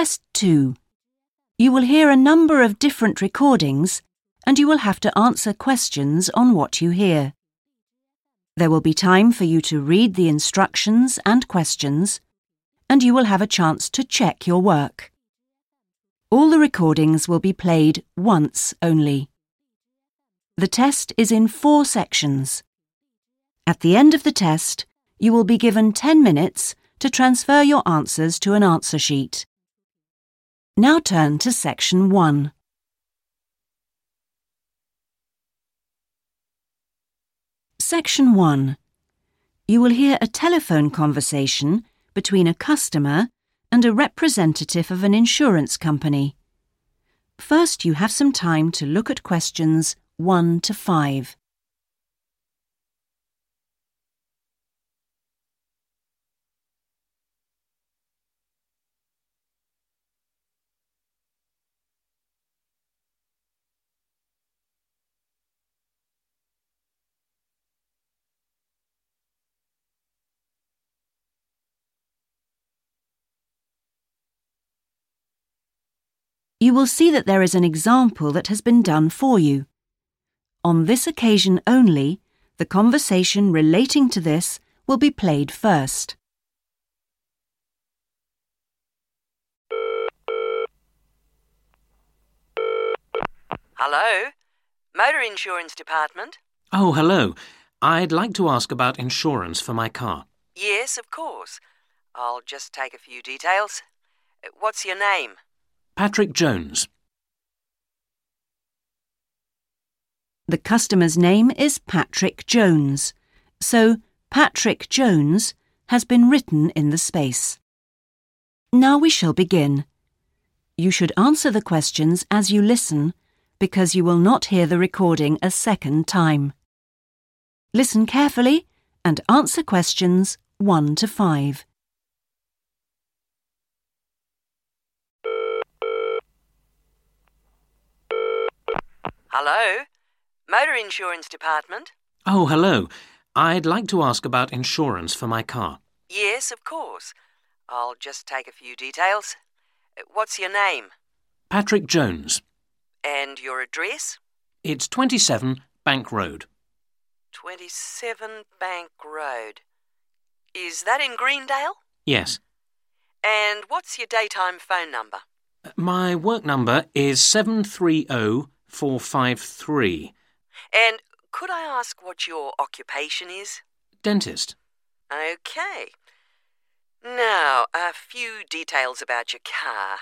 Test 2. You will hear a number of different recordings and you will have to answer questions on what you hear. There will be time for you to read the instructions and questions, and you will have a chance to check your work. All the recordings will be played once only. The test is in four sections. At the end of the test, you will be given 10 minutes to transfer your answers to an answer sheet. Now turn to section 1. Section 1. You will hear a telephone conversation between a customer and a representative of an insurance company. First, you have some time to look at questions 1 to 5. You will see that there is an example that has been done for you. On this occasion only, the conversation relating to this will be played first. Hello? Motor Insurance Department? Oh, hello. I'd like to ask about insurance for my car. Yes, of course. I'll just take a few details. What's your name? Patrick Jones. The customer's name is Patrick Jones, so Patrick Jones has been written in the space. Now we shall begin. You should answer the questions as you listen because you will not hear the recording a second time. Listen carefully and answer questions 1 to 5. Hello? Motor Insurance Department? Oh, hello. I'd like to ask about insurance for my car. Yes, of course. I'll just take a few details. Uh, What's your name? Patrick Jones. And your address? It's 27 Bank Road. 27 Bank Road. Is that in Greendale? Yes. And what's your daytime phone number? My work number is 730453. And could I ask what your occupation is? Dentist. Okay. Now, a few details about your car.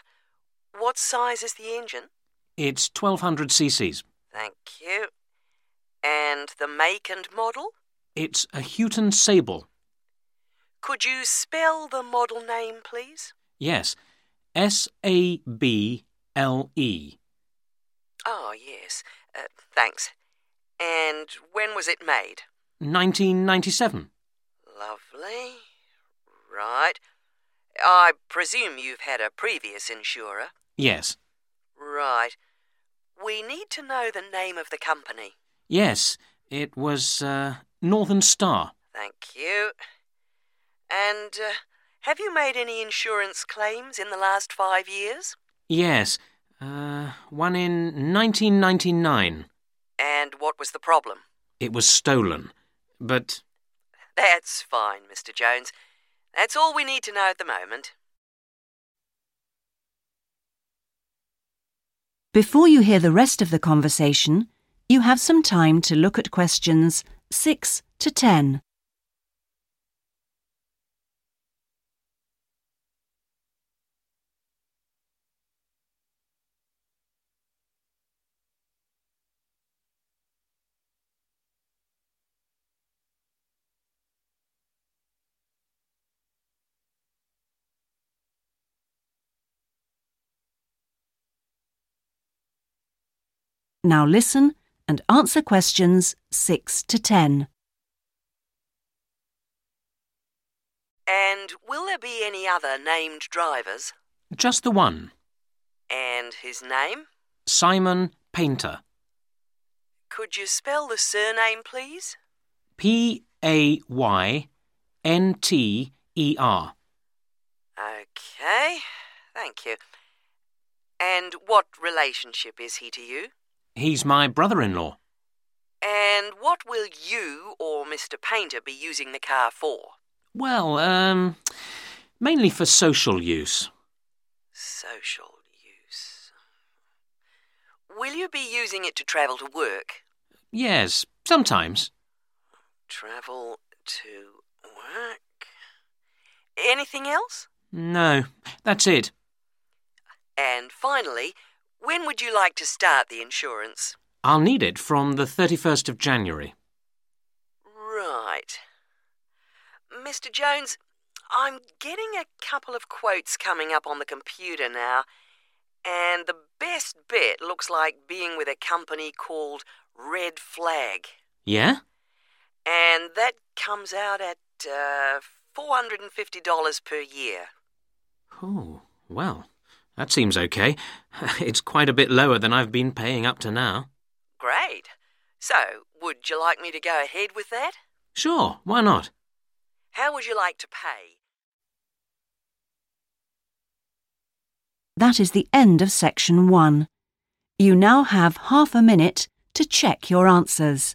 What size is the engine? It's 1200 cc's. Thank you. And the make and model? It's a Houghton Sable. Could you spell the model name, please? Yes. S A B L E. Oh, yes. Uh, thanks. And when was it made? 1997. Lovely. Right. I presume you've had a previous insurer. Yes. Right. We need to know the name of the company. Yes. It was uh, Northern Star. Thank you. And uh, have you made any insurance claims in the last five years? Yes. Uh, one in 1999. And what was the problem? It was stolen. But That's fine, Mr. Jones. That's all we need to know at the moment. Before you hear the rest of the conversation, you have some time to look at questions 6 to 10. Now listen and answer questions 6 to 10. And will there be any other named drivers? just the one. And his name? Simon Paynter. Could you spell the surname, please? P A Y N T E R. Okay, Thank you. And what relationship is he to you? He's my brother in law. And what will you or Mr. Paynter be using the car for? Well, um, mainly for social use. Social use. Will you be using it to travel to work? Yes, sometimes. Travel to work. Anything else? No, that's it. And finally, when would you like to start the insurance? I'll need it from the 31st of January. Right. Mr. Jones, I'm getting a couple of quotes coming up on the computer now, and the best bet looks like being with a company called Red Flag. Yeah? And that comes out at uh, $450 per year. Oh, well, that seems okay. It's quite a bit lower than I've been paying up to now. Great. So, would you like me to go ahead with that? Sure, why not? How would you like to pay? That is the end of section one. You now have half a minute to check your answers.